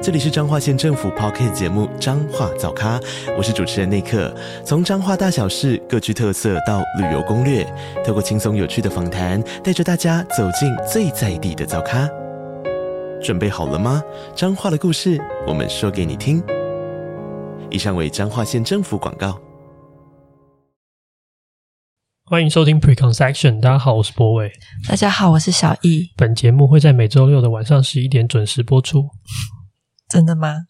这里是彰化县政府 Podcast 节目《彰化早咖》，我是主持人内克。从彰化大小事各具特色到旅游攻略，透过轻松有趣的访谈，带着大家走进最在地的早咖。准备好了吗？彰化的故事，我们说给你听。以上为彰化县政府广告。欢迎收听 Preconception，大家好，我是博伟。大家好，我是小易。本节目会在每周六的晚上十一点准时播出。真的吗？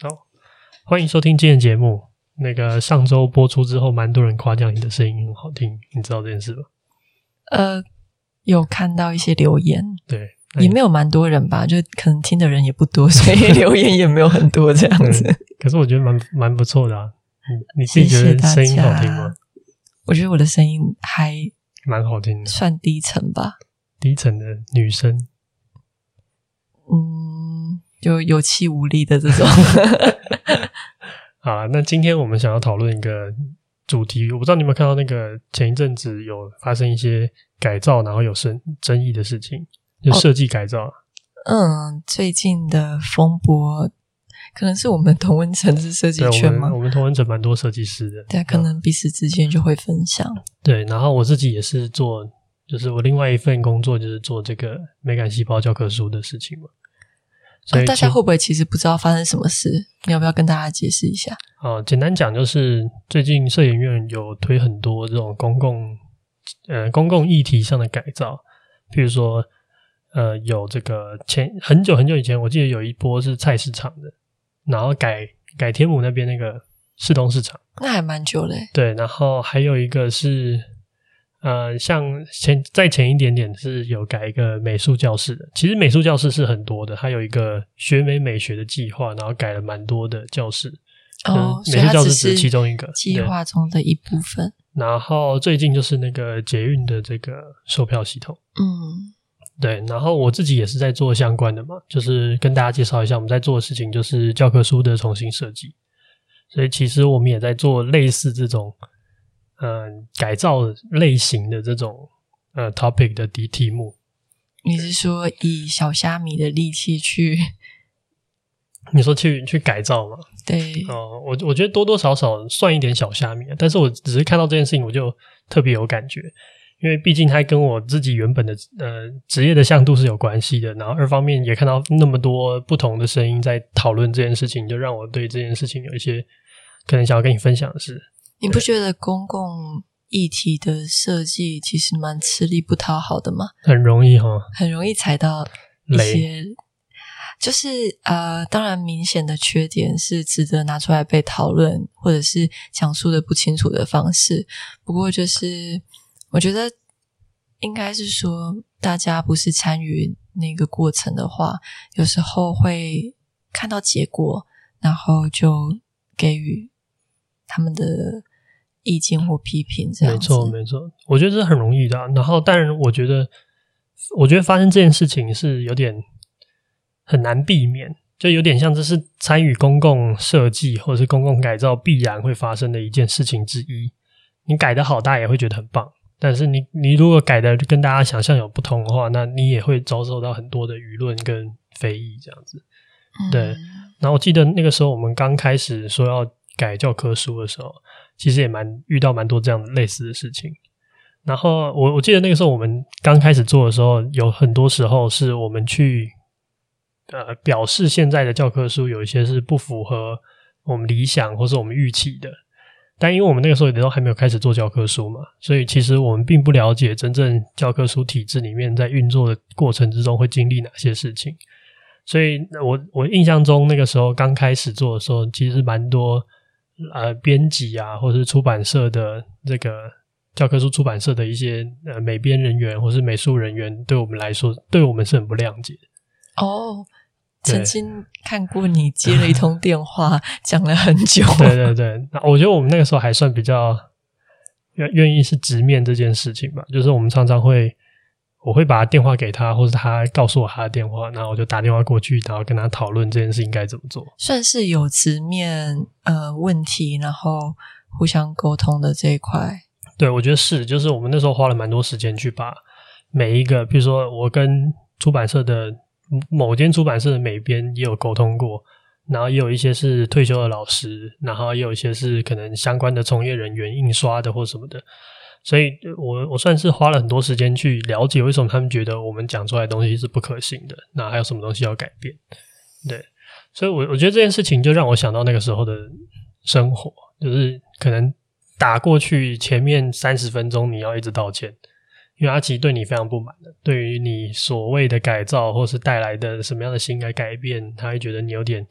好，欢迎收听今天节目。那个上周播出之后，蛮多人夸奖你的声音很好听，你知道这件事吧？呃，有看到一些留言，对。也没有蛮多人吧，就可能听的人也不多，所以 留言也没有很多这样子。嗯、可是我觉得蛮蛮不错的啊，你你自己觉得声音好听吗？我觉得我的声音还蛮好听的，算低沉吧。低沉的女生，嗯，就有气无力的这种。好，那今天我们想要讨论一个主题，我不知道你有没有看到那个前一阵子有发生一些改造，然后有争争议的事情。就设计改造，嗯，最近的风波可能是我们同温层是设计圈吗？我们，同温层蛮多设计师的，对，可能彼此之间就会分享。对，然后我自己也是做，就是我另外一份工作就是做这个美感细胞教科书的事情嘛。所以、啊、大家会不会其实不知道发生什么事？你要不要跟大家解释一下？哦，简单讲就是最近摄影院有推很多这种公共呃公共议题上的改造，譬如说。呃，有这个前很久很久以前，我记得有一波是菜市场的，然后改改天母那边那个四东市场，那还蛮久嘞。对，然后还有一个是呃，像前再前一点点是有改一个美术教室的。其实美术教室是很多的，它有一个学美美学的计划，然后改了蛮多的教室。哦，美术教室只是其中一个计划中的一部分。然后最近就是那个捷运的这个售票系统，嗯。对，然后我自己也是在做相关的嘛，就是跟大家介绍一下，我们在做的事情就是教科书的重新设计，所以其实我们也在做类似这种，嗯、呃，改造类型的这种呃 topic 的题题目。你是说以小虾米的力气去？你说去去改造吗？对，哦，我我觉得多多少少算一点小虾米，但是我只是看到这件事情，我就特别有感觉。因为毕竟它跟我自己原本的呃职业的向度是有关系的，然后二方面也看到那么多不同的声音在讨论这件事情，就让我对这件事情有一些可能想要跟你分享的是。你不觉得公共议题的设计其实蛮吃力不讨好的吗？很容易哈，很容易踩到一些，雷就是呃，当然明显的缺点是值得拿出来被讨论，或者是讲述的不清楚的方式。不过就是。我觉得应该是说，大家不是参与那个过程的话，有时候会看到结果，然后就给予他们的意见或批评。这样子。没错，没错，我觉得这是很容易的啊。然后，当然，我觉得，我觉得发生这件事情是有点很难避免，就有点像这是参与公共设计或者是公共改造必然会发生的一件事情之一。你改的好，大家也会觉得很棒。但是你你如果改的跟大家想象有不同的话，那你也会遭受到很多的舆论跟非议这样子。对，然后我记得那个时候我们刚开始说要改教科书的时候，其实也蛮遇到蛮多这样类似的事情。然后我我记得那个时候我们刚开始做的时候，有很多时候是我们去呃表示现在的教科书有一些是不符合我们理想或是我们预期的。但因为我们那个时候也都还没有开始做教科书嘛，所以其实我们并不了解真正教科书体制里面在运作的过程之中会经历哪些事情。所以我我印象中那个时候刚开始做的时候，其实蛮多呃编辑啊，或者是出版社的这个教科书出版社的一些呃美编人员或是美术人员，对我们来说，对我们是很不谅解。哦，曾经看过你接了一通电话，讲了很久。对对对，那我觉得我们那个时候还算比较愿愿意是直面这件事情吧，就是我们常常会。我会把电话给他，或是他告诉我他的电话，然后我就打电话过去，然后跟他讨论这件事应该怎么做。算是有直面呃问题，然后互相沟通的这一块。对，我觉得是，就是我们那时候花了蛮多时间去把每一个，比如说我跟出版社的某间出版社的美编也有沟通过，然后也有一些是退休的老师，然后也有一些是可能相关的从业人员，印刷的或什么的。所以我我算是花了很多时间去了解为什么他们觉得我们讲出来的东西是不可行的，那还有什么东西要改变？对，所以我我觉得这件事情就让我想到那个时候的生活，就是可能打过去前面三十分钟你要一直道歉，因为他其实对你非常不满的，对于你所谓的改造或是带来的什么样的新改改变，他会觉得你有点。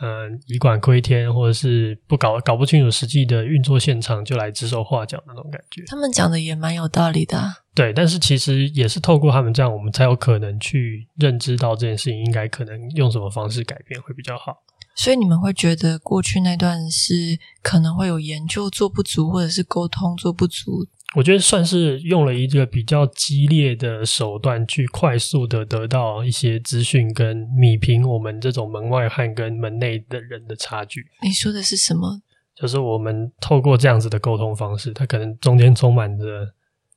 嗯，以管窥天，或者是不搞搞不清楚实际的运作现场就来指手画脚那种感觉。他们讲的也蛮有道理的啊。对，但是其实也是透过他们这样，我们才有可能去认知到这件事情应该可能用什么方式改变会比较好。所以你们会觉得过去那段是可能会有研究做不足，或者是沟通做不足。我觉得算是用了一个比较激烈的手段，去快速的得到一些资讯，跟米平我们这种门外汉跟门内的人的差距。你说的是什么？就是我们透过这样子的沟通方式，他可能中间充满着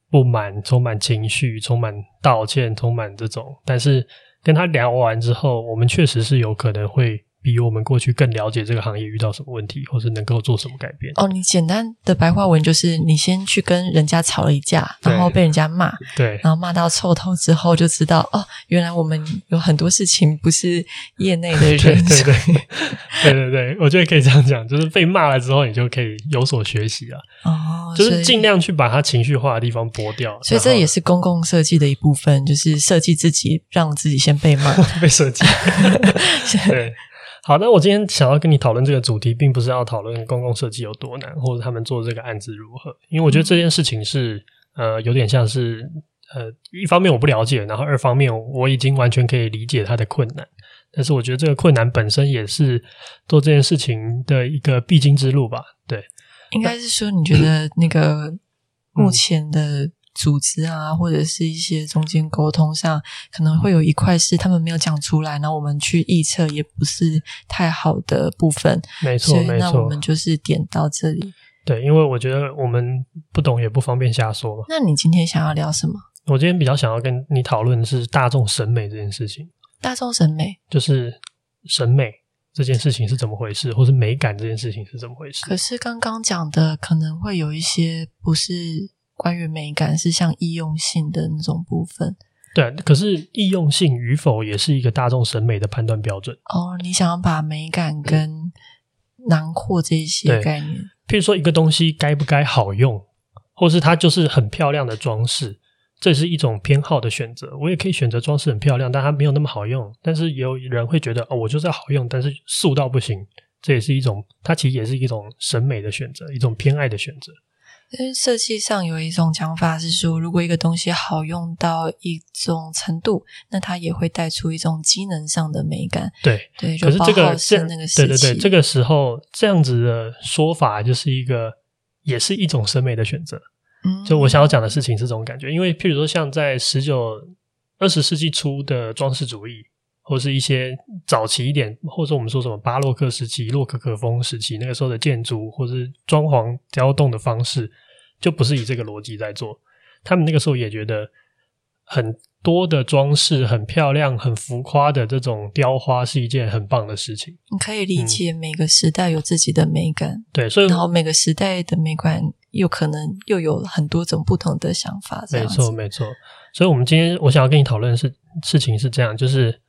不满、充满情绪、充满道歉、充满这种，但是跟他聊完之后，我们确实是有可能会。比我们过去更了解这个行业遇到什么问题，或是能够做什么改变。哦，你简单的白话文就是，你先去跟人家吵了一架，然后被人家骂，对，然后骂到臭头之后，就知道哦，原来我们有很多事情不是业内的人。对对对，对对对，我觉得可以这样讲，就是被骂了之后，你就可以有所学习了。哦，就是尽量去把他情绪化的地方剥掉。所以这也是公共设计的一部分，就是设计自己，让自己先被骂，被设计。对。好，那我今天想要跟你讨论这个主题，并不是要讨论公共设计有多难，或者他们做这个案子如何，因为我觉得这件事情是呃有点像是呃一方面我不了解，然后二方面我已经完全可以理解它的困难，但是我觉得这个困难本身也是做这件事情的一个必经之路吧。对，应该是说你觉得那个目前的。组织啊，或者是一些中间沟通上，可能会有一块是他们没有讲出来，然后我们去预测也不是太好的部分。没错，没错。那我们就是点到这里。对，因为我觉得我们不懂也不方便瞎说嘛。那你今天想要聊什么？我今天比较想要跟你讨论的是大众审美这件事情。大众审美就是审美这件事情是怎么回事，或是美感这件事情是怎么回事？可是刚刚讲的可能会有一些不是。关于美感是像易用性的那种部分，对。可是易用性与否也是一个大众审美的判断标准。哦，你想要把美感跟囊括这些概念，譬如说一个东西该不该好用，或是它就是很漂亮的装饰，这是一种偏好的选择。我也可以选择装饰很漂亮，但它没有那么好用。但是有人会觉得，哦，我就是要好用，但是素到不行。这也是一种，它其实也是一种审美的选择，一种偏爱的选择。因为设计上有一种讲法是说，如果一个东西好用到一种程度，那它也会带出一种机能上的美感。对对，可是这个是对对对，这个时候这样子的说法就是一个，也是一种审美的选择。嗯，就我想要讲的事情是这种感觉，因为譬如说像在十九、二十世纪初的装饰主义。或是一些早期一点，或者我们说什么巴洛克时期、洛可可风时期，那个时候的建筑或是装潢雕动的方式，就不是以这个逻辑在做。他们那个时候也觉得很多的装饰很漂亮、很浮夸的这种雕花是一件很棒的事情。你可以理解每个时代有自己的美感，嗯、对，所以然后每个时代的美感又可能又有很多种不同的想法。没错，没错。所以，我们今天我想要跟你讨论的是事情是这样，就是。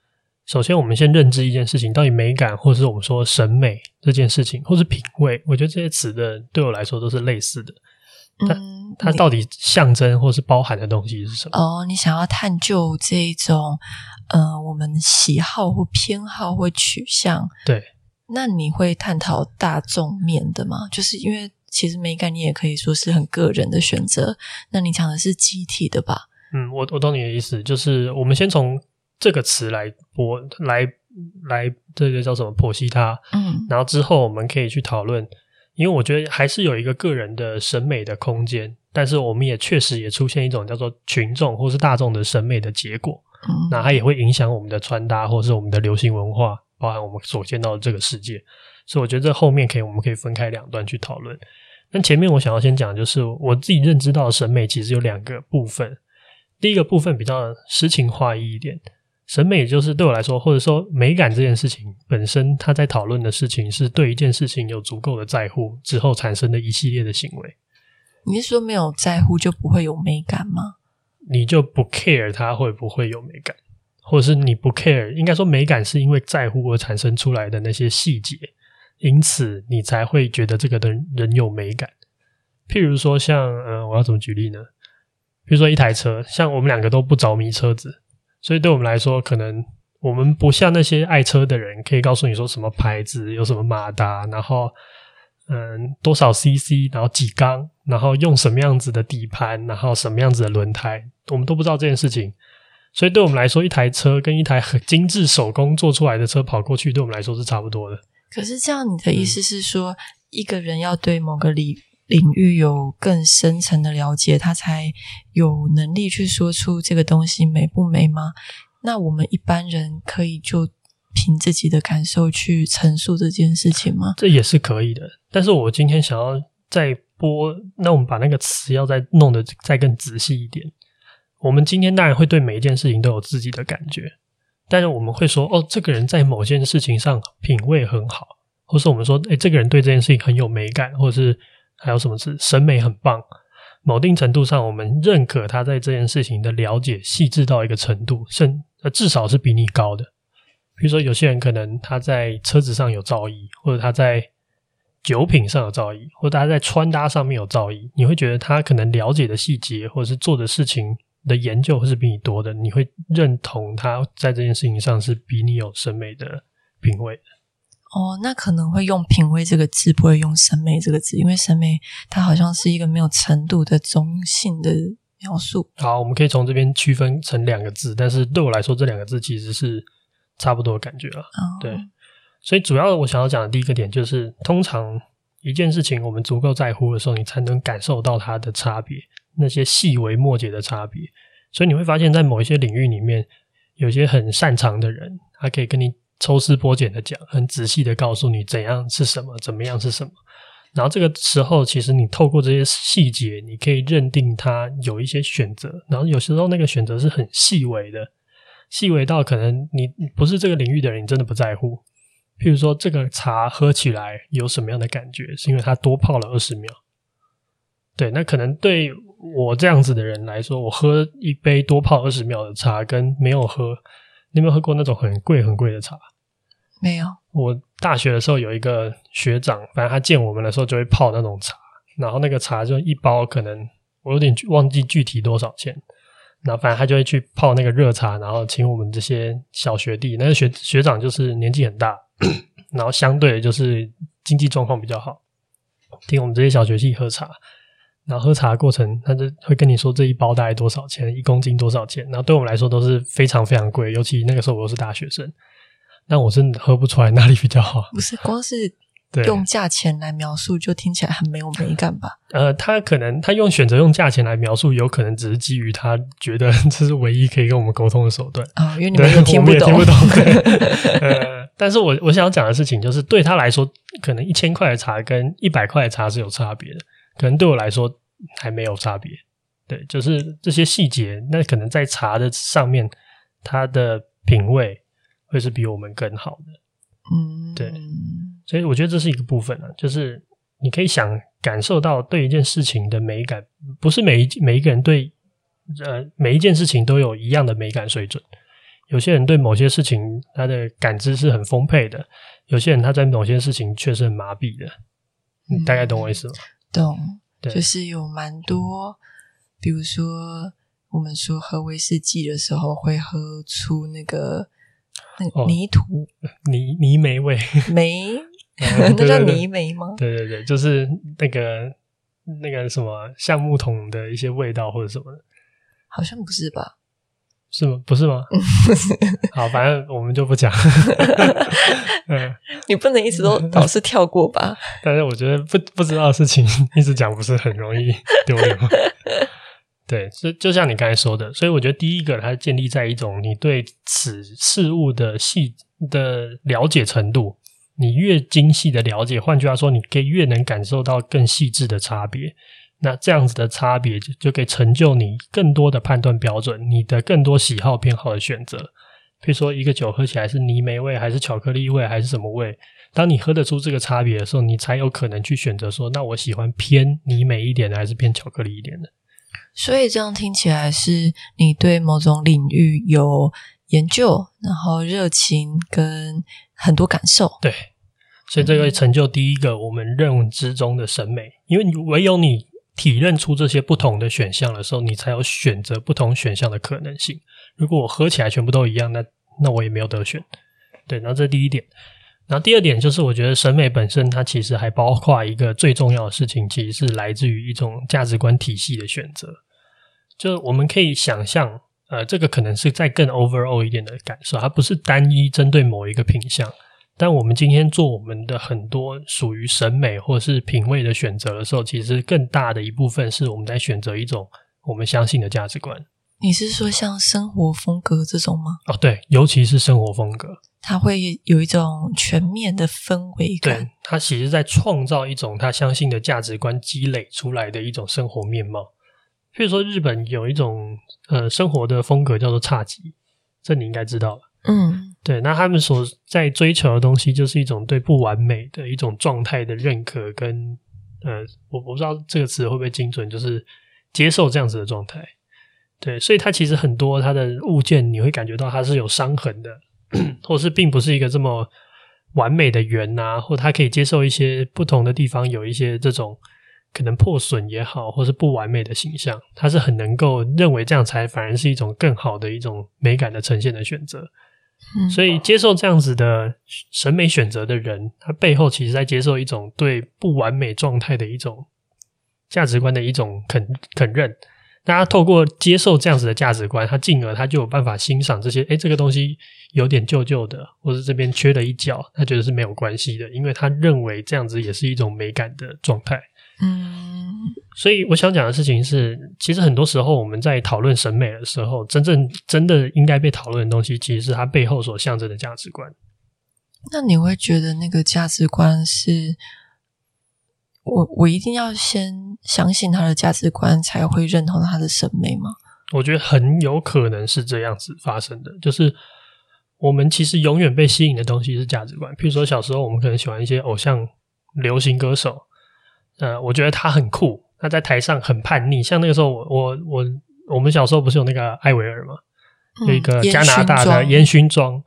首先，我们先认知一件事情，到底美感，或者是我们说审美这件事情，或是品味，我觉得这些词的对我来说都是类似的。嗯，它到底象征或是包含的东西是什么？哦，你想要探究这种，呃，我们喜好或偏好或取向？对。那你会探讨大众面的吗？就是因为。其实美感你也可以说是很个人的选择。那你讲的是集体的吧？嗯，我我懂你的意思，就是我们先从这个词来播来来这个叫什么剖析它，嗯，然后之后我们可以去讨论，因为我觉得还是有一个个人的审美的空间，但是我们也确实也出现一种叫做群众或是大众的审美的结果，嗯，那它也会影响我们的穿搭或是我们的流行文化，包含我们所见到的这个世界。所以我觉得这后面可以，我们可以分开两段去讨论。那前面我想要先讲，就是我自己认知到的审美其实有两个部分。第一个部分比较诗情画意一点，审美就是对我来说，或者说美感这件事情本身，它在讨论的事情是对一件事情有足够的在乎之后产生的一系列的行为。你是说没有在乎就不会有美感吗？你就不 care 它会不会有美感，或者是你不 care，应该说美感是因为在乎而产生出来的那些细节。因此，你才会觉得这个的人有美感。譬如说像，像呃，我要怎么举例呢？比如说一台车，像我们两个都不着迷车子，所以对我们来说，可能我们不像那些爱车的人，可以告诉你说什么牌子，有什么马达，然后嗯多少 CC，然后几缸，然后用什么样子的底盘，然后什么样子的轮胎，我们都不知道这件事情。所以对我们来说，一台车跟一台很精致手工做出来的车跑过去，对我们来说是差不多的。可是这样，你的意思是说，一个人要对某个领领域有更深层的了解，他才有能力去说出这个东西美不美吗？那我们一般人可以就凭自己的感受去陈述这件事情吗？这也是可以的。但是我今天想要再播，那我们把那个词要再弄得再更仔细一点。我们今天当然会对每一件事情都有自己的感觉。但是我们会说，哦，这个人在某件事情上品味很好，或是我们说，诶，这个人对这件事情很有美感，或者是还有什么是审美很棒。某定程度上，我们认可他在这件事情的了解细致到一个程度，甚呃至少是比你高的。比如说，有些人可能他在车子上有造诣，或者他在酒品上有造诣，或者他在穿搭上面有造诣，你会觉得他可能了解的细节，或者是做的事情。的研究是比你多的，你会认同他在这件事情上是比你有审美的品味的。哦，那可能会用“品味”这个字，不会用“审美”这个字，因为审美它好像是一个没有程度的中性的描述。好，我们可以从这边区分成两个字，但是对我来说，这两个字其实是差不多的感觉了。哦，对，所以主要我想要讲的第一个点就是，通常一件事情我们足够在乎的时候，你才能感受到它的差别。那些细微末节的差别，所以你会发现在某一些领域里面，有些很擅长的人，他可以跟你抽丝剥茧的讲，很仔细的告诉你怎样是什么，怎么样是什么。然后这个时候，其实你透过这些细节，你可以认定他有一些选择。然后有时候那个选择是很细微的，细微到可能你不是这个领域的人，你真的不在乎。譬如说，这个茶喝起来有什么样的感觉，是因为它多泡了二十秒。对，那可能对我这样子的人来说，我喝一杯多泡二十秒的茶，跟没有喝，你有没有喝过那种很贵很贵的茶？没有。我大学的时候有一个学长，反正他见我们的时候就会泡那种茶，然后那个茶就一包，可能我有点忘记具体多少钱。然后反正他就会去泡那个热茶，然后请我们这些小学弟，那个学学长就是年纪很大，然后相对就是经济状况比较好，听我们这些小学弟喝茶。然后喝茶的过程，他就会跟你说这一包大概多少钱，一公斤多少钱。然后对我们来说都是非常非常贵，尤其那个时候我又是大学生，那我真的喝不出来哪里比较好。不是光是 用价钱来描述，就听起来很没有美感吧？呃，他可能他用选择用价钱来描述，有可能只是基于他觉得 这是唯一可以跟我们沟通的手段啊、哦，因为你们也听不懂。听不懂呃，但是我我想要讲的事情就是，对他来说，可能一千块的茶跟一百块的茶是有差别的。可能对我来说还没有差别，对，就是这些细节，那可能在茶的上面，它的品味会是比我们更好的，嗯，对，所以我觉得这是一个部分啊，就是你可以想感受到对一件事情的美感，不是每一每一个人对呃每一件事情都有一样的美感水准，有些人对某些事情他的感知是很丰沛的，有些人他在某些事情却是很麻痹的，你大概懂我意思吗？嗯懂，就是有蛮多，比如说我们说喝威士忌的时候，会喝出那个那泥土、哦、泥泥煤味，煤那叫泥煤吗？对对对，就是那个那个什么橡木桶的一些味道或者什么的，好像不是吧？是吗？不是吗？好，反正我们就不讲。嗯，你不能一直都老是跳过吧？但是我觉得不不知道的事情一直讲不是很容易丢脸吗？对，就就像你刚才说的，所以我觉得第一个它建立在一种你对此事物的细的了解程度，你越精细的了解，换句话说，你可以越能感受到更细致的差别。那这样子的差别就就可以成就你更多的判断标准，你的更多喜好偏好的选择。比如说，一个酒喝起来是泥煤味，还是巧克力味，还是什么味？当你喝得出这个差别的时候，你才有可能去选择说，那我喜欢偏泥煤一点的，还是偏巧克力一点的。所以这样听起来是你对某种领域有研究，然后热情跟很多感受。对，所以这个成就第一个我们认知中的审美，因为你唯有你。体认出这些不同的选项的时候，你才有选择不同选项的可能性。如果我喝起来全部都一样，那那我也没有得选。对，然后这第一点。然后第二点就是，我觉得审美本身它其实还包括一个最重要的事情，其实是来自于一种价值观体系的选择。就我们可以想象，呃，这个可能是再更 overall 一点的感受，它不是单一针对某一个品项。但我们今天做我们的很多属于审美或是品味的选择的时候，其实更大的一部分是我们在选择一种我们相信的价值观。你是说像生活风格这种吗？哦，对，尤其是生活风格，它会有一种全面的氛围感。对，它其实在创造一种他相信的价值观积累出来的一种生活面貌。譬如说，日本有一种呃生活的风格叫做侘寂，这你应该知道吧？嗯，对，那他们所在追求的东西，就是一种对不完美的一种状态的认可跟，呃，我我不知道这个词会不会精准，就是接受这样子的状态。对，所以它其实很多它的物件，你会感觉到它是有伤痕的，或是并不是一个这么完美的圆啊，或它可以接受一些不同的地方有一些这种可能破损也好，或是不完美的形象，它是很能够认为这样才反而是一种更好的一种美感的呈现的选择。所以，接受这样子的审美选择的人，他背后其实在接受一种对不完美状态的一种价值观的一种肯肯认。大家透过接受这样子的价值观，他进而他就有办法欣赏这些。诶，这个东西有点旧旧的，或者这边缺了一角，他觉得是没有关系的，因为他认为这样子也是一种美感的状态。嗯，所以我想讲的事情是，其实很多时候我们在讨论审美的时候，真正真的应该被讨论的东西，其实是它背后所象征的价值观。那你会觉得那个价值观是，我我一定要先相信他的价值观，才会认同他的审美吗？我觉得很有可能是这样子发生的，就是我们其实永远被吸引的东西是价值观。譬如说，小时候我们可能喜欢一些偶像、流行歌手。呃，我觉得他很酷，他在台上很叛逆。像那个时候我，我我我我们小时候不是有那个艾维尔吗？有一个加拿大的烟熏妆，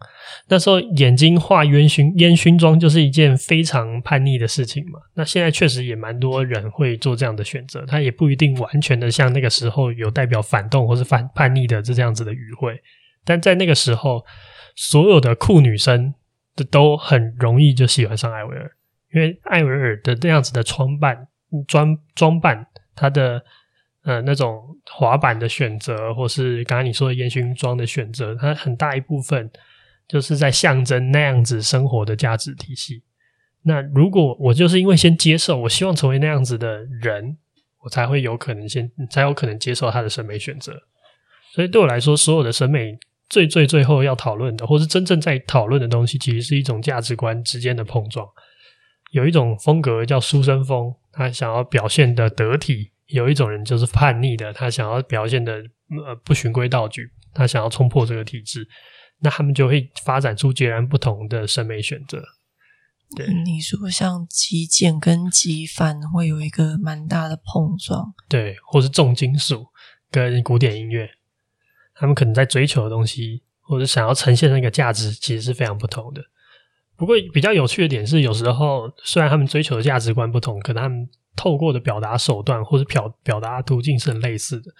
那时候眼睛画烟熏烟熏妆就是一件非常叛逆的事情嘛。那现在确实也蛮多人会做这样的选择，他也不一定完全的像那个时候有代表反动或是反叛逆的这这样子的语汇，但在那个时候，所有的酷女生的都很容易就喜欢上艾薇儿。因为艾薇儿的这样子的装扮、装装扮，她的呃那种滑板的选择，或是刚刚你说的烟熏妆的选择，它很大一部分就是在象征那样子生活的价值体系。那如果我就是因为先接受，我希望成为那样子的人，我才会有可能先才有可能接受他的审美选择。所以对我来说，所有的审美最最最后要讨论的，或是真正在讨论的东西，其实是一种价值观之间的碰撞。有一种风格叫书生风，他想要表现的得体；有一种人就是叛逆的，他想要表现的呃不循规蹈矩，他想要冲破这个体制。那他们就会发展出截然不同的审美选择。对，你说像极简跟极繁会有一个蛮大的碰撞，对，或是重金属跟古典音乐，他们可能在追求的东西，或者想要呈现的那个价值，其实是非常不同的。不过比较有趣的点是，有时候虽然他们追求的价值观不同，可能他们透过的表达手段或者表表达途径是很类似的。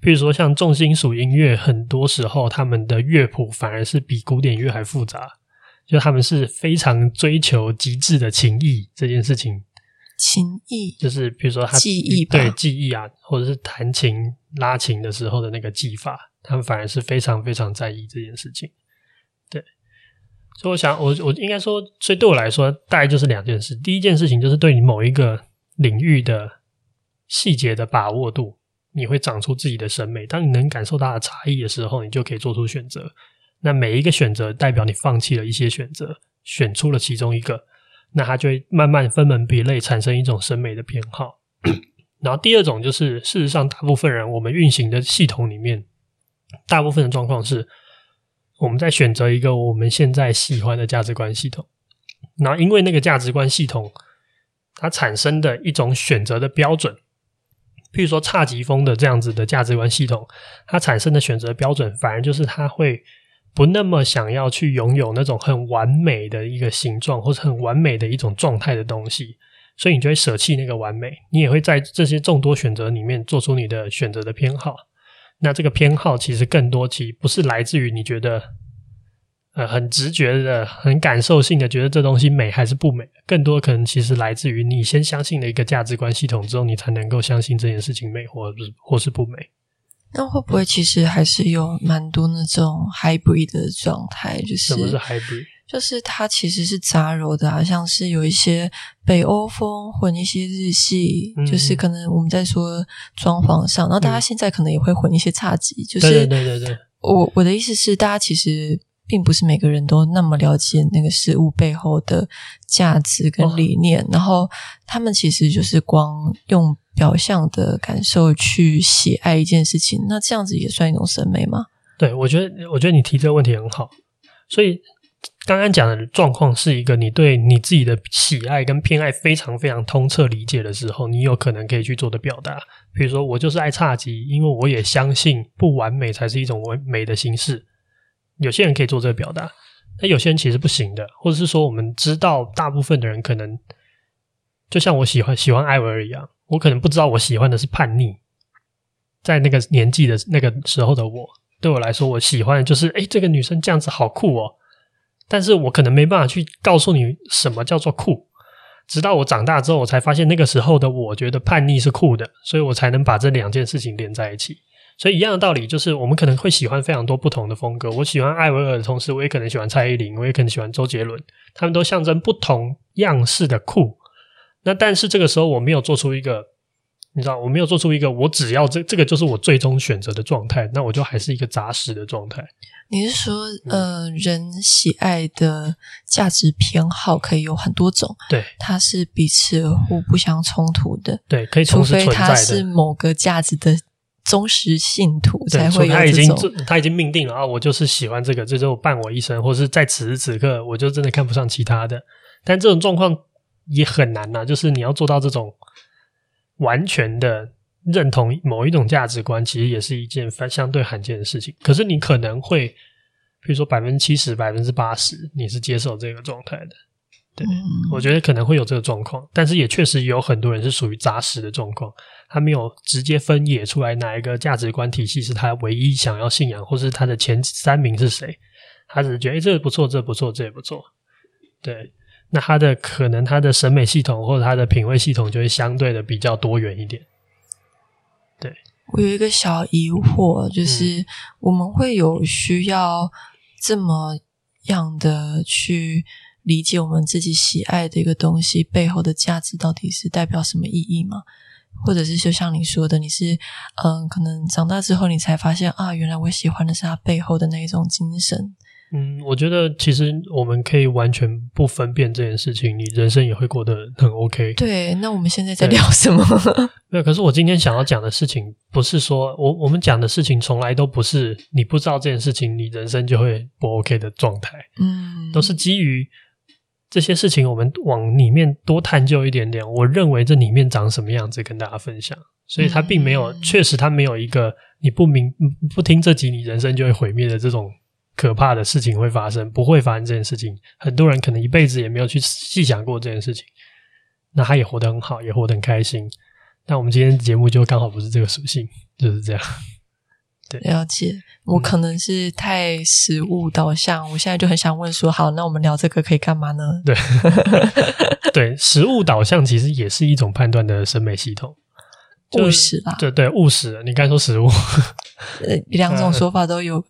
比如说像重金属音乐，很多时候他们的乐谱反而是比古典音乐还复杂。就他们是非常追求极致的情谊这件事情。情谊就是比如说他技艺，对记忆啊，或者是弹琴拉琴的时候的那个技法，他们反而是非常非常在意这件事情。所以我想，我我应该说，所以对我来说，大概就是两件事。第一件事情就是对你某一个领域的细节的把握度，你会长出自己的审美。当你能感受到的差异的时候，你就可以做出选择。那每一个选择代表你放弃了一些选择，选出了其中一个。那它就会慢慢分门别类，产生一种审美的偏好。然后第二种就是，事实上，大部分人我们运行的系统里面，大部分的状况是，我们在选择一个我们现在喜欢的价值观系统。然后因为那个价值观系统，它产生的一种选择的标准，譬如说侘寂风的这样子的价值观系统，它产生的选择标准，反而就是它会。不那么想要去拥有那种很完美的一个形状，或者很完美的一种状态的东西，所以你就会舍弃那个完美，你也会在这些众多选择里面做出你的选择的偏好。那这个偏好其实更多，其实不是来自于你觉得，呃，很直觉的、很感受性的觉得这东西美还是不美，更多可能其实来自于你先相信了一个价值观系统之后，你才能够相信这件事情美或是或是不美。那会不会其实还是有蛮多那种 hybrid 的状态？就是什么是 hybrid？就是它其实是杂糅的啊，像是有一些北欧风混一些日系，嗯、就是可能我们在说装潢上，然后大家现在可能也会混一些侘寂，嗯、就是对对对对。我我的意思是，大家其实并不是每个人都那么了解那个事物背后的价值跟理念，哦、然后他们其实就是光用。表象的感受去喜爱一件事情，那这样子也算一种审美吗？对，我觉得，我觉得你提这个问题很好。所以刚刚讲的状况是一个你对你自己的喜爱跟偏爱非常非常通彻理解的时候，你有可能可以去做的表达。比如说，我就是爱侘寂，因为我也相信不完美才是一种完美的形式。有些人可以做这个表达，但有些人其实不行的，或者是说，我们知道大部分的人可能就像我喜欢喜欢艾薇儿一样。我可能不知道我喜欢的是叛逆，在那个年纪的那个时候的我，对我来说，我喜欢的就是，诶，这个女生这样子好酷哦。但是我可能没办法去告诉你什么叫做酷，直到我长大之后，我才发现那个时候的我觉得叛逆是酷的，所以我才能把这两件事情连在一起。所以一样的道理，就是我们可能会喜欢非常多不同的风格。我喜欢艾薇儿的同时，我也可能喜欢蔡依林，我也可能喜欢周杰伦，他们都象征不同样式的酷。那但是这个时候我没有做出一个，你知道，我没有做出一个，我只要这这个就是我最终选择的状态，那我就还是一个杂食的状态。你是说，呃，人喜爱的价值偏好可以有很多种，对，它是彼此互不相冲突的，对，可以。除非他是某个价值的忠实信徒，才会有他已经他已经命定了啊，我就是喜欢这个，这就伴我一生，或是在此时此刻，我就真的看不上其他的。但这种状况。也很难呐、啊，就是你要做到这种完全的认同某一种价值观，其实也是一件相对罕见的事情。可是你可能会，比如说百分之七十、百分之八十，你是接受这个状态的。对，嗯、我觉得可能会有这个状况，但是也确实有很多人是属于杂食的状况，他没有直接分野出来哪一个价值观体系是他唯一想要信仰，或是他的前三名是谁，他只是觉得诶，这个不错，这个不错，这也不错，对。那他的可能，他的审美系统或者他的品味系统就会相对的比较多元一点。对，我有一个小疑惑，就是我们会有需要这么样的去理解我们自己喜爱的一个东西背后的价值到底是代表什么意义吗？或者是就像你说的，你是嗯，可能长大之后你才发现啊，原来我喜欢的是他背后的那一种精神。嗯，我觉得其实我们可以完全不分辨这件事情，你人生也会过得很 OK。对，那我们现在在聊什么？没有，可是我今天想要讲的事情，不是说我我们讲的事情从来都不是你不知道这件事情，你人生就会不 OK 的状态。嗯，都是基于这些事情，我们往里面多探究一点点。我认为这里面长什么样子，跟大家分享。所以它并没有，嗯、确实它没有一个你不明不听这集，你人生就会毁灭的这种。可怕的事情会发生，不会发生这件事情。很多人可能一辈子也没有去细想过这件事情，那他也活得很好，也活得很开心。但我们今天节目就刚好不是这个属性，就是这样。对，了解。我可能是太实物导向，嗯，我现在就很想问说，好，那我们聊这个可以干嘛呢？对，对，实物导向其实也是一种判断的审美系统，务实吧，对对，务实。你刚才说实物，呃，两种 说法都有。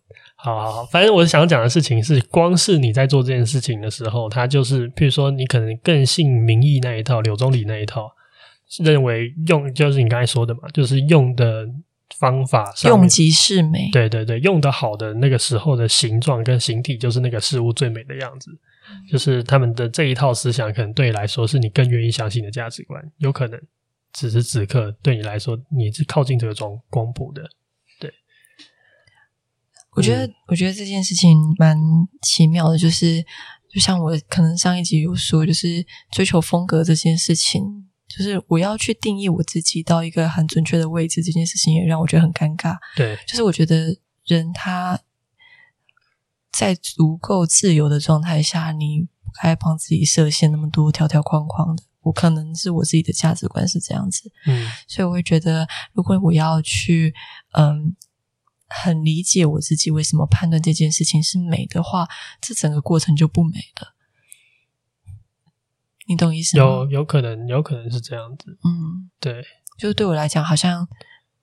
好好好，反正我想讲的事情是，光是你在做这件事情的时候，他就是，譬如说，你可能更信民意那一套，柳宗理那一套，认为用就是你刚才说的嘛，就是用的。方法上用即是美，对对对，用的好的那个时候的形状跟形体，就是那个事物最美的样子。嗯。就是他们的这一套思想，可能对你来说是你更愿意相信的价值观。有可能此时此刻对你来说，你是靠近这个光光谱的。对，我觉得，嗯，我觉得这件事情蛮奇妙的，就是就像我可能上一集有说，就是追求风格这件事情。就是我要去定义我自己到一个很准确的位置，这件事情也让我觉得很尴尬。对，就是我觉得人他在足够自由的状态下，你不该帮自己设限那么多条条框框的。我可能是我自己的价值观是这样子，嗯，所以我会觉得，如果我要去嗯很理解我自己为什么判断这件事情是美的话，这整个过程就不美了。你懂意思吗？有有可能，有可能是这样子。嗯，对，就对我来讲，好像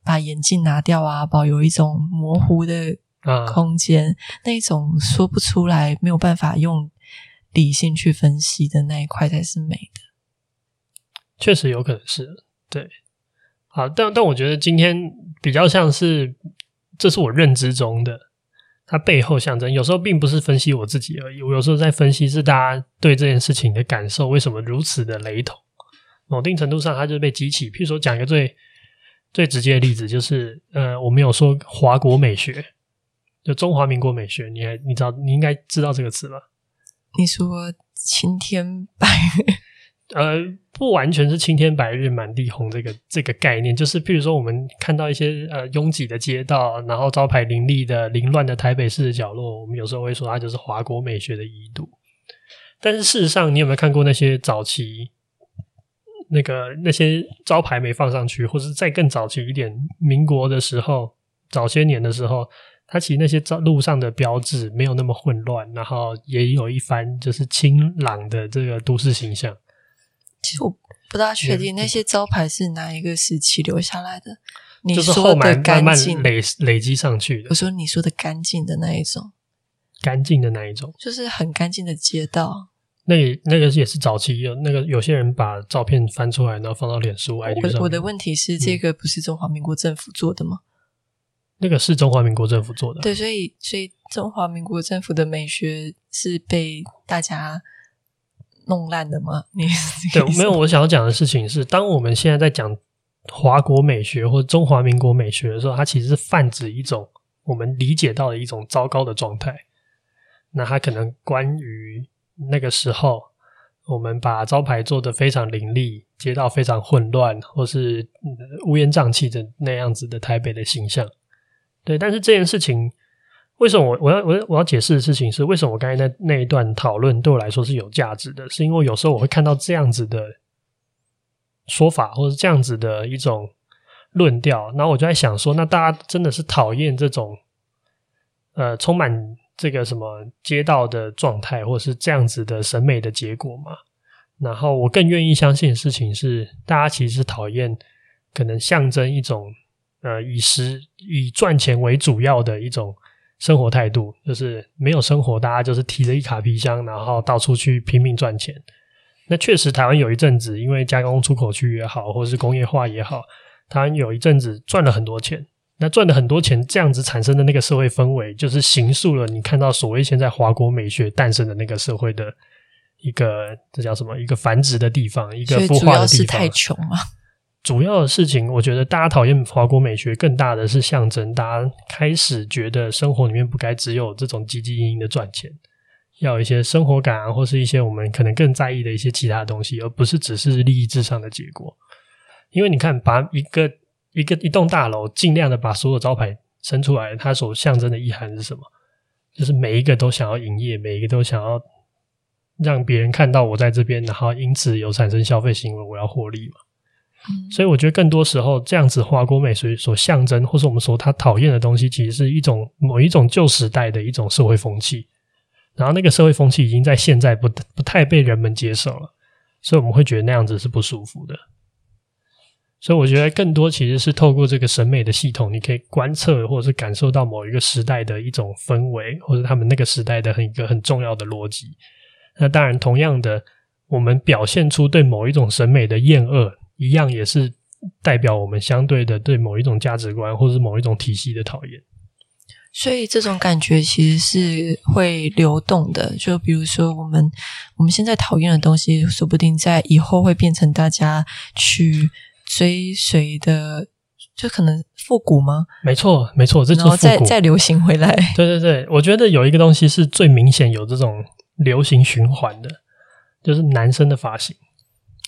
把眼镜拿掉啊，保有一种模糊的空间，啊，那一种说不出来，没有办法用理性去分析的那一块才是美的。确实有可能是，对。好，但但我觉得今天比较像是，这是我认知中的。它背后象征，有时候并不是分析我自己而已。我有时候在分析是大家对这件事情的感受，为什么如此的雷同？某定程度上，它就被激起。譬如说，讲一个最最直接的例子，就是呃，我们有说华国美学，就中华民国美学，你还你知道，你应该知道这个词吧？你说青天白。呃，不完全是青天白日满地红这个这个概念，就是譬如说我们看到一些呃拥挤的街道，然后招牌林立的凌乱的台北市的角落，我们有时候会说它就是华国美学的遗毒。但是事实上，你有没有看过那些早期那个那些招牌没放上去，或是再更早期一点，民国的时候，早些年的时候，它其实那些路上的标志没有那么混乱，然后也有一番就是清朗的这个都市形象。其实我不大确定那些招牌是哪一个时期留下来的。你说的干净累累积上去的。我说你说的干净的那一种，干净的那一种，就是很干净的街道。那个那个也是早期有那个有些人把照片翻出来，然后放到脸书 IG 上。我的问题是，这个不是中华民国政府做的吗？嗯，那个是中华民国政府做的。对，所以所以中华民国政府的美学是被大家。弄烂的吗？你对，没有。我想要讲的事情是，当我们现在在讲华国美学或中华民国美学的时候，它其实是泛指一种我们理解到的一种糟糕的状态。那它可能关于那个时候，我们把招牌做得非常凌厉，街道非常混乱，或是乌烟瘴气的那样子的台北的形象。对，但是这件事情。为什么我我要我要我要解释的事情是，为什么我刚才那那一段讨论对我来说是有价值的？是因为有时候我会看到这样子的说法，或者这样子的一种论调，然后我就在想说，那大家真的是讨厌这种呃充满这个什么街道的状态，或者是这样子的审美的结果吗？然后我更愿意相信的事情是，大家其实讨厌可能象征一种呃以实以赚钱为主要的一种。生活态度就是没有生活，大家就是提着一卡皮箱，然后到处去拼命赚钱。那确实，台湾有一阵子，因为加工出口区也好，或者是工业化也好，台湾有一阵子赚了很多钱。那赚了很多钱，这样子产生的那个社会氛围，就是形塑了你看到所谓现在华国美学诞生的那个社会的一个这叫什么？一个繁殖的地方，一个孵化的地方。主要是太穷嘛。主要的事情，我觉得大家讨厌华国美学，更大的是象征大家开始觉得生活里面不该只有这种汲汲营营的赚钱，要一些生活感啊，或是一些我们可能更在意的一些其他的东西，而不是只是利益至上的结果。因为你看，把一个一个一栋大楼尽量的把所有招牌伸出来，它所象征的意涵是什么？就是每一个都想要营业，每一个都想要让别人看到我在这边，然后因此有产生消费行为，我要获利嘛。所以我觉得更多时候这样子华国美所所象征，或是我们说他讨厌的东西，其实是一种某一种旧时代的一种社会风气。然后那个社会风气已经在现在不不太被人们接受了，所以我们会觉得那样子是不舒服的。所以我觉得更多其实是透过这个审美的系统，你可以观测或者是感受到某一个时代的一种氛围，或者他们那个时代的很一个很重要的逻辑。那当然，同样的，我们表现出对某一种审美的厌恶，一样也是代表我们相对的对某一种价值观或者是某一种体系的讨厌。所以这种感觉其实是会流动的。就比如说，我们我们现在讨厌的东西，说不定在以后会变成大家去。追随的，就可能复古吗？没错，没错，这就是然后再再流行回来。对对对，我觉得有一个东西是最明显有这种流行循环的，就是男生的发型。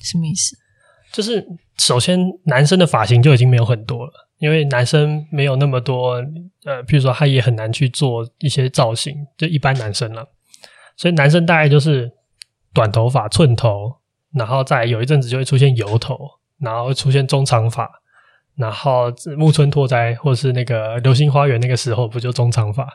什么意思？就是首先男生的发型就已经没有很多了，因为男生没有那么多，呃，譬如说他也很难去做一些造型，就一般男生了。所以男生大概就是短头发、寸头，然后再有一阵子就会出现油头。然后出现中长发，然后木村拓哉或是那个流星花园那个时候不就中长发，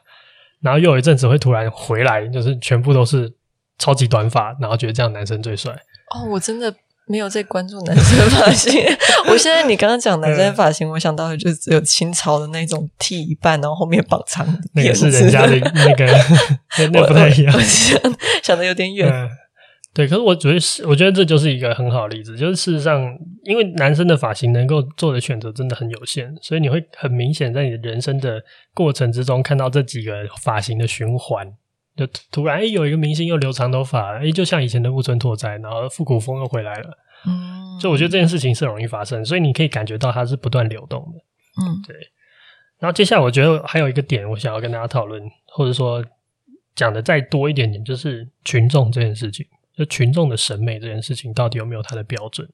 然后又有一阵子会突然回来，就是全部都是超级短发，然后觉得这样男生最帅。哦，我真的没有在关注男生发型。我现在你刚刚讲男生发型，我想到的就只有清朝的那种剃一半，然后后面绑长的，那个是人家的那个，那不太一样，想，想的有点远。嗯对，可是我觉得是，我觉得这就是一个很好的例子，就是事实上，因为男生的发型能够做的选择真的很有限，所以你会很明显在你的人生的过程之中看到这几个发型的循环，就突然诶有一个明星又留长头发，诶就像以前的木村拓哉，然后复古风又回来了，嗯，所以我觉得这件事情是容易发生，所以你可以感觉到它是不断流动的，嗯，对。然后接下来我觉得还有一个点，我想要跟大家讨论，或者说讲的再多一点点，就是群众这件事情。就群众的审美这件事情，到底有没有它的标准？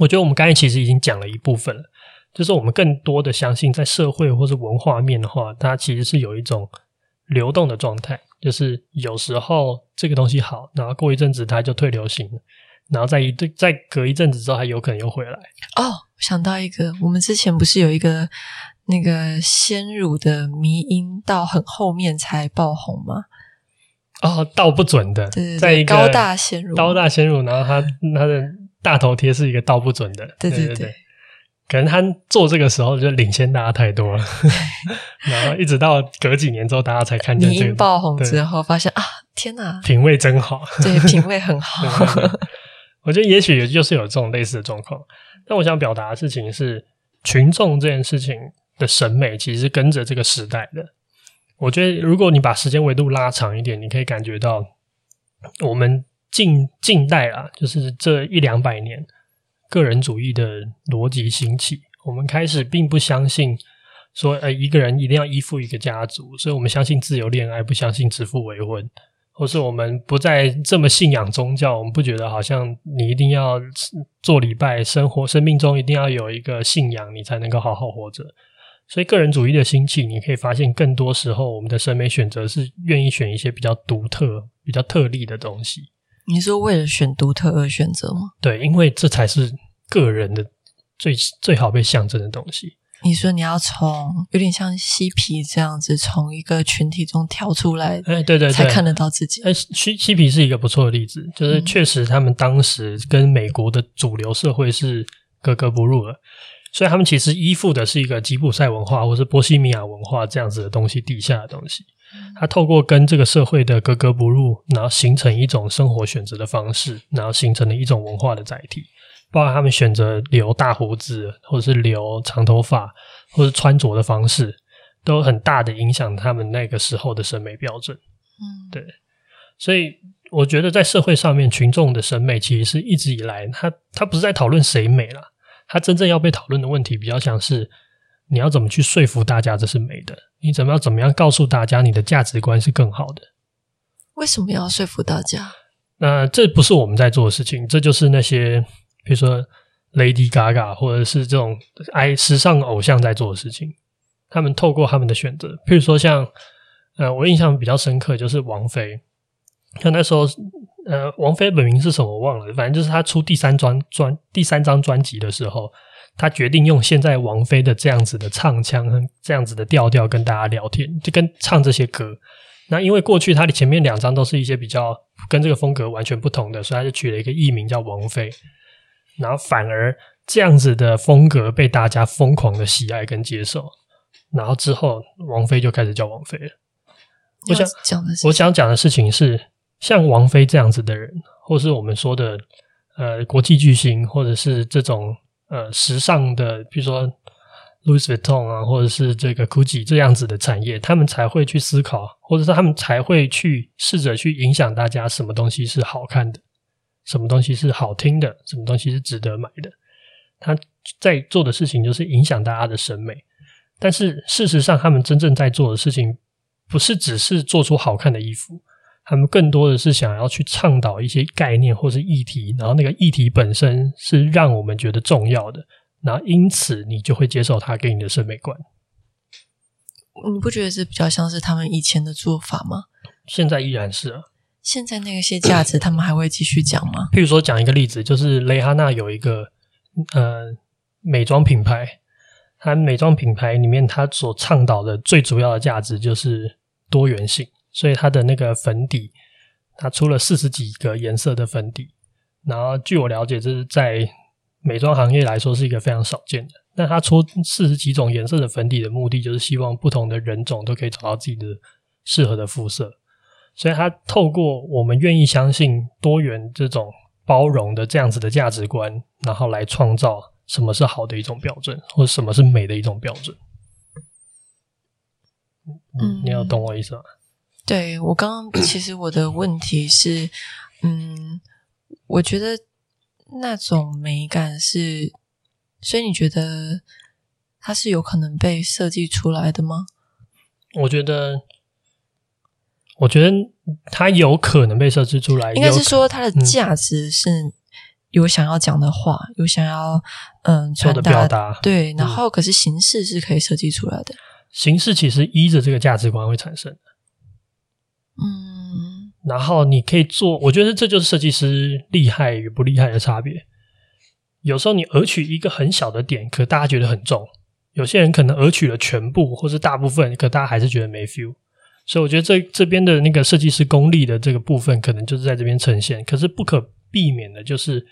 我觉得我们刚才其实已经讲了一部分了，就是我们更多的相信，在社会或是文化面的话，它其实是有一种流动的状态，就是有时候这个东西好，然后过一阵子它就退流行了，然后再一对再隔一阵子之后，它有可能又回来。哦，想到一个，我们之前不是有一个那个鲜乳的迷音，到很后面才爆红吗？哦，倒不准的，对对对，在一个高大鲜乳，高大鲜乳，然后它它的大头贴是一个倒不准的，对对对，对对对，可能他做这个时候就领先大家太多了，然后一直到隔几年之后，大家才看见这个爆红之后，发现啊，天哪，品味真好，对，品味很好。我觉得也许也就是有这种类似的状况，但我想表达的事情是，群众这件事情的审美其实是跟着这个时代的。我觉得，如果你把时间维度拉长一点，你可以感觉到，我们近近代啊，就是这一两百年，个人主义的逻辑兴起，我们开始并不相信说，呃，一个人一定要依附一个家族，所以我们相信自由恋爱，不相信指腹为婚，或是我们不再这么信仰宗教，我们不觉得好像你一定要做礼拜，生活生命中一定要有一个信仰，你才能够好好活着。所以，个人主义的兴起，你可以发现，更多时候我们的审美选择是愿意选一些比较独特、比较特例的东西。你是为了选独特而选择吗？对，因为这才是个人的最最好被象征的东西。你说你要从有点像嬉皮这样子，从一个群体中跳出来，哎，对对对，才看得到自己。哎，嬉嬉皮是一个不错的例子，就是确实他们当时跟美国的主流社会是格格不入的。所以他们其实依附的是一个吉普赛文化，或是波西米亚文化这样子的东西，地下的东西。他透过跟这个社会的格格不入，然后形成一种生活选择的方式，然后形成了一种文化的载体。包括他们选择留大胡子，或者是留长头发，或是穿着的方式，都很大的影响他们那个时候的审美标准。嗯，对。所以我觉得在社会上面，群众的审美其实是一直以来，他他不是在讨论谁美了。他真正要被讨论的问题，比较像是你要怎么去说服大家这是美的？你怎么要怎么样告诉大家你的价值观是更好的？为什么要说服大家？那这不是我们在做的事情，这就是那些比如说 Lady Gaga 或者是这种爱时尚偶像在做的事情。他们透过他们的选择，譬如说像呃，我印象比较深刻就是王菲。像那时候，呃，王菲本名是什么我忘了，反正就是她出第三专专第三张专辑的时候，他决定用现在王菲的这样子的唱腔和这样子的调调跟大家聊天，就跟唱这些歌。那因为过去他的前面两张都是一些比较跟这个风格完全不同的，所以他就取了一个艺名叫王菲。然后反而这样子的风格被大家疯狂的喜爱跟接受。然后之后王菲就开始叫王菲了。我想讲的，我想讲的事情是，像王菲这样子的人，或是我们说的呃国际巨星，或者是这种呃时尚的，比如说 Louis Vuitton 啊，或者是这个 Gucci 这样子的产业，他们才会去思考，或者是他们才会去试着去影响大家，什么东西是好看的，什么东西是好听的，什么东西是值得买的。他在做的事情就是影响大家的审美，但是事实上，他们真正在做的事情。不是只是做出好看的衣服，他们更多的是想要去倡导一些概念或是议题，然后那个议题本身是让我们觉得重要的，然后因此你就会接受他给你的审美观。你不觉得这比较像是他们以前的做法吗？现在依然是啊。现在那些价值，他们还会继续讲吗？譬如说，讲一个例子，就是蕾哈娜有一个呃美妆品牌，它美妆品牌里面，它所倡导的最主要的价值就是。多元性，所以它的那个粉底，它出了四十几个颜色的粉底，然后据我了解，这是在美妆行业来说是一个非常少见的。那它出四十几种颜色的粉底的目的，就是希望不同的人种都可以找到自己的适合的肤色。所以它透过我们愿意相信多元这种包容的这样子的价值观，然后来创造什么是好的一种标准，或者什么是美的一种标准。嗯，你要懂我意思吗？对，我刚刚 其实我的问题是，嗯，我觉得那种美感是，所以你觉得它是有可能被设计出来的吗？我觉得，我觉得它有可能被设计出来，应该是说它的价值是有想要讲的话，嗯、有想要嗯传达表达，对，然后可是形式是可以设计出来的。形式其实依着这个价值观会产生的，嗯，然后你可以做，我觉得这就是设计师厉害与不厉害的差别。有时候你讹取一个很小的点，可大家觉得很重；有些人可能讹取了全部或是大部分，可大家还是觉得没 feel。所以我觉得这这边的那个设计师功力的这个部分，可能就是在这边呈现。可是不可避免的就是，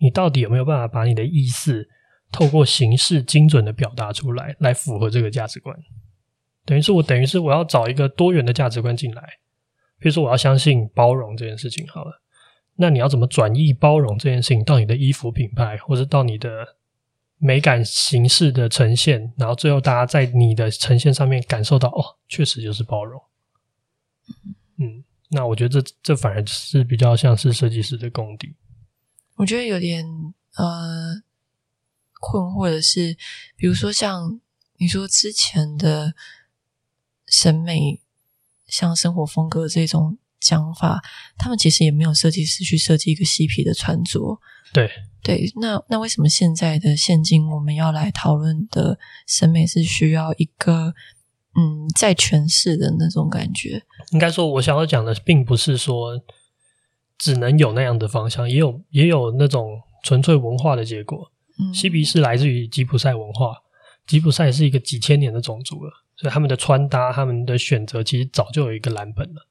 你到底有没有办法把你的意思，透过形式精准的表达出来，来符合这个价值观，等于是我等于是我要找一个多元的价值观进来。比如说，我要相信包容这件事情好了，那你要怎么转译包容这件事情到你的衣服品牌，或者到你的美感形式的呈现，然后最后大家在你的呈现上面感受到，哦，确实就是包容。嗯，那我觉得这这反而是比较像是设计师的功底。我觉得有点呃。困惑的是，比如说像你说之前的审美，像生活风格这种讲法，他们其实也没有设计师去设计一个嬉皮的穿着。对对，那那为什么现在的现今我们要来讨论的审美是需要一个嗯再诠释的那种感觉？应该说，我想要讲的并不是说只能有那样的方向，也有也有那种纯粹文化的结果。嬉皮是来自于吉普赛文化，吉普赛是一个几千年的种族了，他们的穿搭、他们的选择其实早就有一个蓝本了，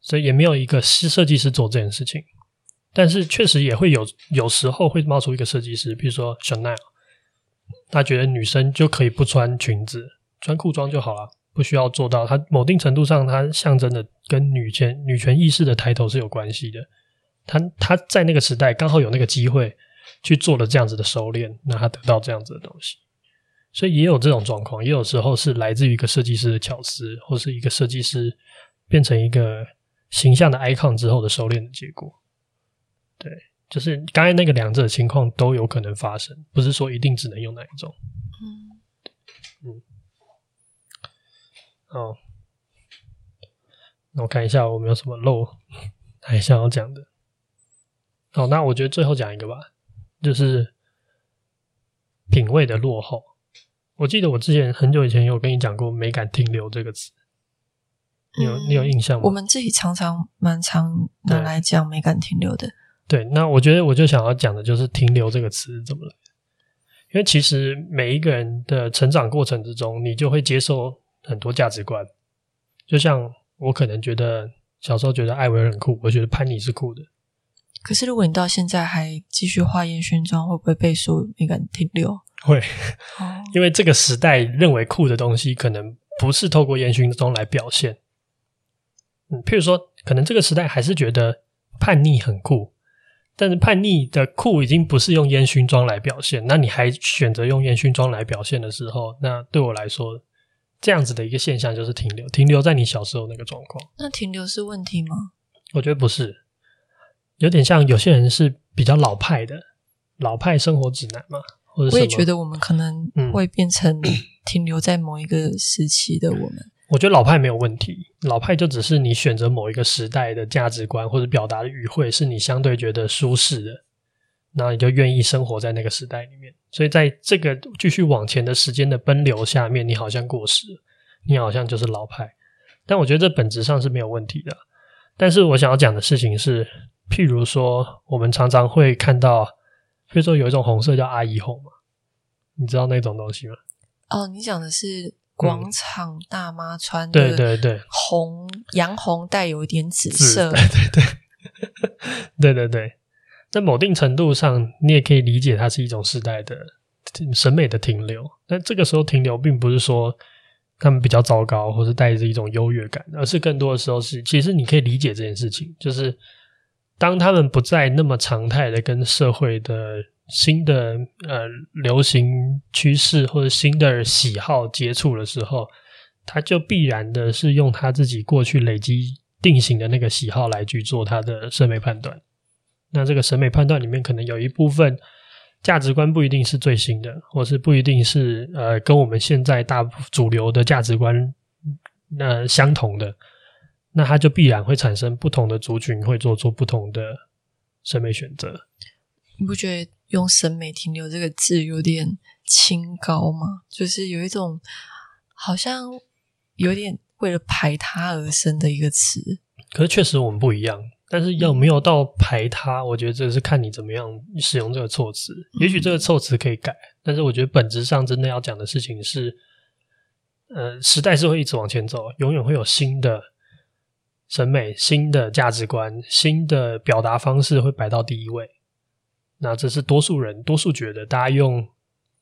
所以也没有一个设计师做这件事情。但是确实也会有有时候会冒出一个设计师，比如说 Chanel，他觉得女生就可以不穿裙子，穿裤装就好了，不需要做到。他某定程度上，他象征的跟女权女权意识的抬头是有关系的。他他在那个时代刚好有那个机会。去做了这样子的收敛，让他得到这样子的东西，所以也有这种状况，也有时候是来自于一个设计师的巧思，或是一个设计师变成一个形象的 icon 之后的收敛的结果。对，就是刚才那个两者情况都有可能发生，不是说一定只能用哪一种。嗯嗯，好，那我看一下我们有什么漏还想要讲的。好，那我觉得最后讲一个吧。就是品味的落后。我记得我之前很久以前有跟你讲过“美感停留”这个词。你有你有印象吗？我们自己常常蛮常拿来讲美感停留的。对，那我觉得我就想要讲的就是“停留”这个词怎么来？因为其实每一个人的成长过程之中，你就会接受很多价值观。就像我可能觉得小时候觉得艾薇儿很酷，我觉得潘妮是酷的。可是如果你到现在还继续画烟熏妆，会不会被说美感停留？会，哦，因为这个时代认为酷的东西，可能不是透过烟熏妆来表现。嗯，譬如说，可能这个时代还是觉得叛逆很酷。但是叛逆的酷已经不是用烟熏妆来表现，那你还选择用烟熏妆来表现的时候，那对我来说，这样子的一个现象就是停留，停留在你小时候那个状况。那停留是问题吗？我觉得不是，有点像有些人是比较老派的，老派生活指南嘛，或者。我也觉得我们可能会变成 停留在某一个时期的我们。嗯我觉得老派没有问题，老派就只是你选择某一个时代的价值观或者表达的语汇是你相对觉得舒适的，那你就愿意生活在那个时代里面。所以在这个继续往前的时间的奔流下面，你好像过时，你好像就是老派。但我觉得这本质上是没有问题的。但是我想要讲的事情是，譬如说，我们常常会看到，譬如说有一种红色叫阿姨红嘛，你知道那种东西吗？哦，你讲的是。广场大妈穿的对对对红洋红带有一点紫色，对对对，对对对。在某定程度上，你也可以理解它是一种时代的审美的停留。但这个时候停留，并不是说他们比较糟糕，或是带着一种优越感，而是更多的时候是，其实你可以理解这件事情，就是当他们不再那么常态的跟社会的。新的呃流行趋势或者新的喜好接触的时候，他就必然的是用他自己过去累积定型的那个喜好来去做他的审美判断。那这个审美判断里面，可能有一部分价值观不一定是最新的，或是不一定是呃跟我们现在大主流的价值观那、呃、相同的。那它就必然会产生不同的族群会做出不同的审美选择。你不觉得？用“审美停留”这个字有点清高吗？就是有一种好像有点为了排他而生的一个词。可是确实我们不一样，但是有没有到排他？我觉得这是看你怎么样使用这个措辞。也许这个措辞可以改，但是我觉得本质上真的要讲的事情是，呃，时代是会一直往前走，永远会有新的审美、新的价值观、新的表达方式会摆到第一位。那这是多数人多数觉得，大家用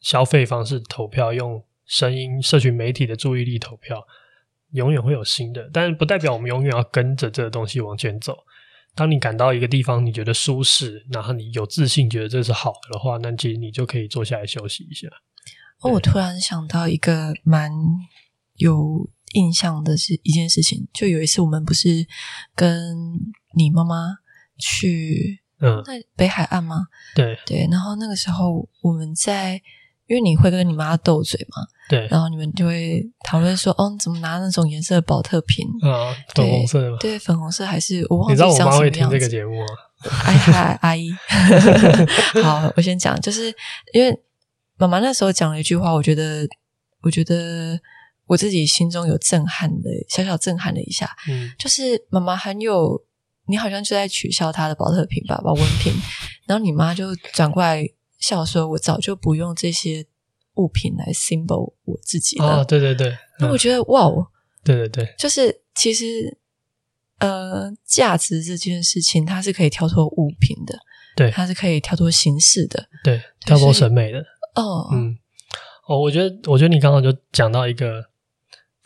消费方式投票，用声音、社群媒体的注意力投票，永远会有新的，但是不代表我们永远要跟着这个东西往前走。当你感到一个地方你觉得舒适，然后你有自信，觉得这是好的话，那其实你就可以坐下来休息一下。哦，我突然想到一个蛮有印象的是一件事情，就有一次我们不是跟你妈妈去。嗯，在北海岸吗？对对，然后那个时候我们在，因为你会跟你妈斗嘴嘛，对，然后你们就会讨论说，哦，你怎么拿那种颜色的保特瓶啊？粉红色的吗？对，粉红色还是我忘记。你知道我妈会听这个节目吗？哎嗨，阿姨，好，我先讲，就是因为妈妈那时候讲了一句话，我觉得，我觉得我自己心中有震撼的，小小震撼了一下，嗯，就是妈妈很有。你好像就在取笑她的保特瓶吧，保温瓶。然后你妈就转过来笑说：“我早就不用这些物品来 symbol 我自己了。”哦，对对对。那我觉得哇哦，对对对，就是其实呃，价值这件事情它是可以跳脱物品的，对，它是可以跳脱形式的，对，跳脱审美的。哦，嗯，哦，我觉得，我觉得你刚刚就讲到一个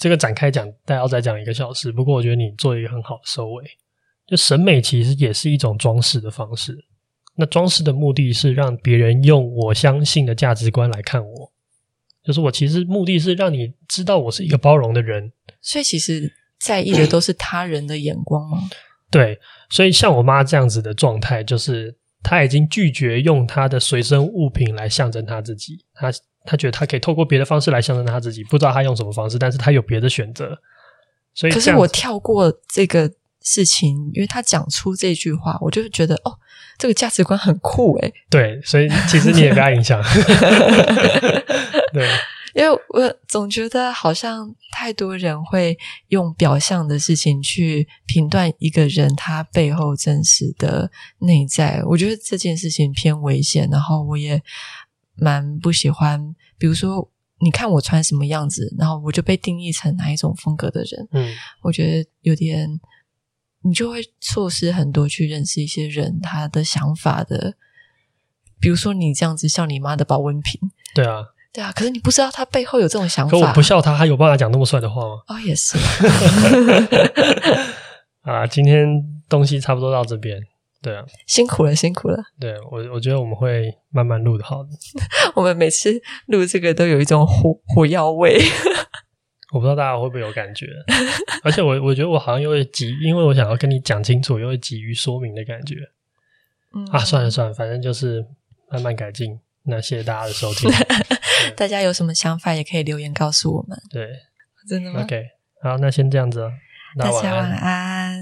这个展开讲，大家要再讲一个小时。不过我觉得你做一个很好的收尾。就审美其实也是一种装饰的方式，那装饰的目的是让别人用我相信的价值观来看我，就是我其实目的是让你知道我是一个包容的人，所以其实在意的都是他人的眼光吗？对，所以像我妈这样子的状态，就是她已经拒绝用她的随身物品来象征她自己，她她觉得他可以透过别的方式来象征他自己，不知道他用什么方式，但是他有别的选择，所以可是我跳过这个。事情，因为他讲出这句话，我就觉得哦，这个价值观很酷诶。对，所以其实你也被他影响。对，因为我总觉得好像太多人会用表象的事情去评断一个人他背后真实的内在，我觉得这件事情偏危险。然后我也蛮不喜欢，比如说你看我穿什么样子，然后我就被定义成哪一种风格的人。嗯，我觉得有点，你就会错失很多去认识一些人他的想法的。比如说你这样子笑你妈的保温瓶，对啊。对啊，可是你不知道他背后有这种想法。可我不笑他，他有办法讲那么帅的话吗？哦，也是。啊，今天东西差不多到这边。对啊，辛苦了，辛苦了。对我，我觉得我们会慢慢录的好的。我们每次录这个都有一种火火药味。我不知道大家会不会有感觉，而且我我觉得我好像又会急，因为我想要跟你讲清楚，又会急于说明的感觉。嗯啊，算了算了，反正就是慢慢改进。那谢谢大家的收听。大家有什么想法也可以留言告诉我们。对，真的吗？OK，好，那先这样子哦。大家晚安。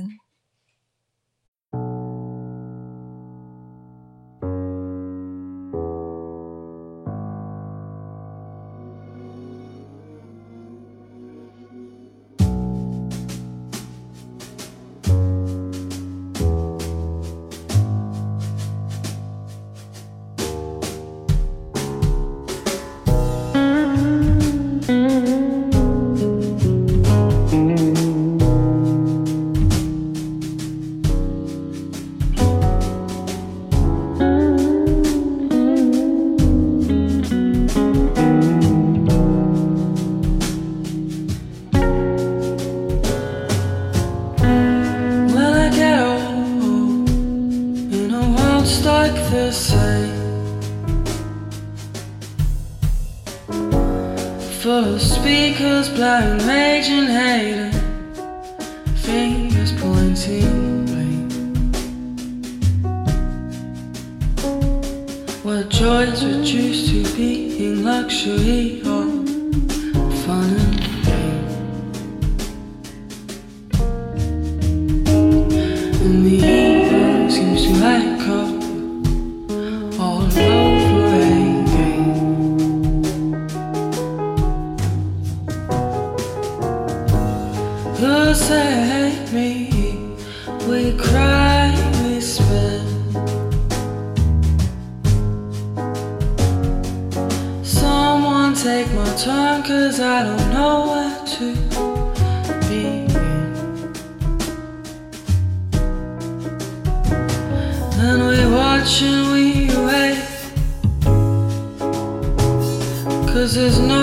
blind raging Cause there's no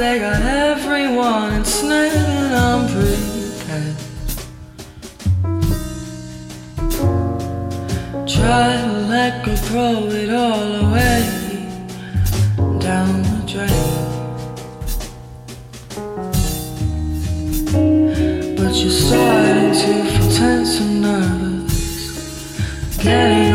they got everyone ensnared and I'm prepared. Try to let go, throw it all away down the drain. But you're starting to feel tense and nervous, getting.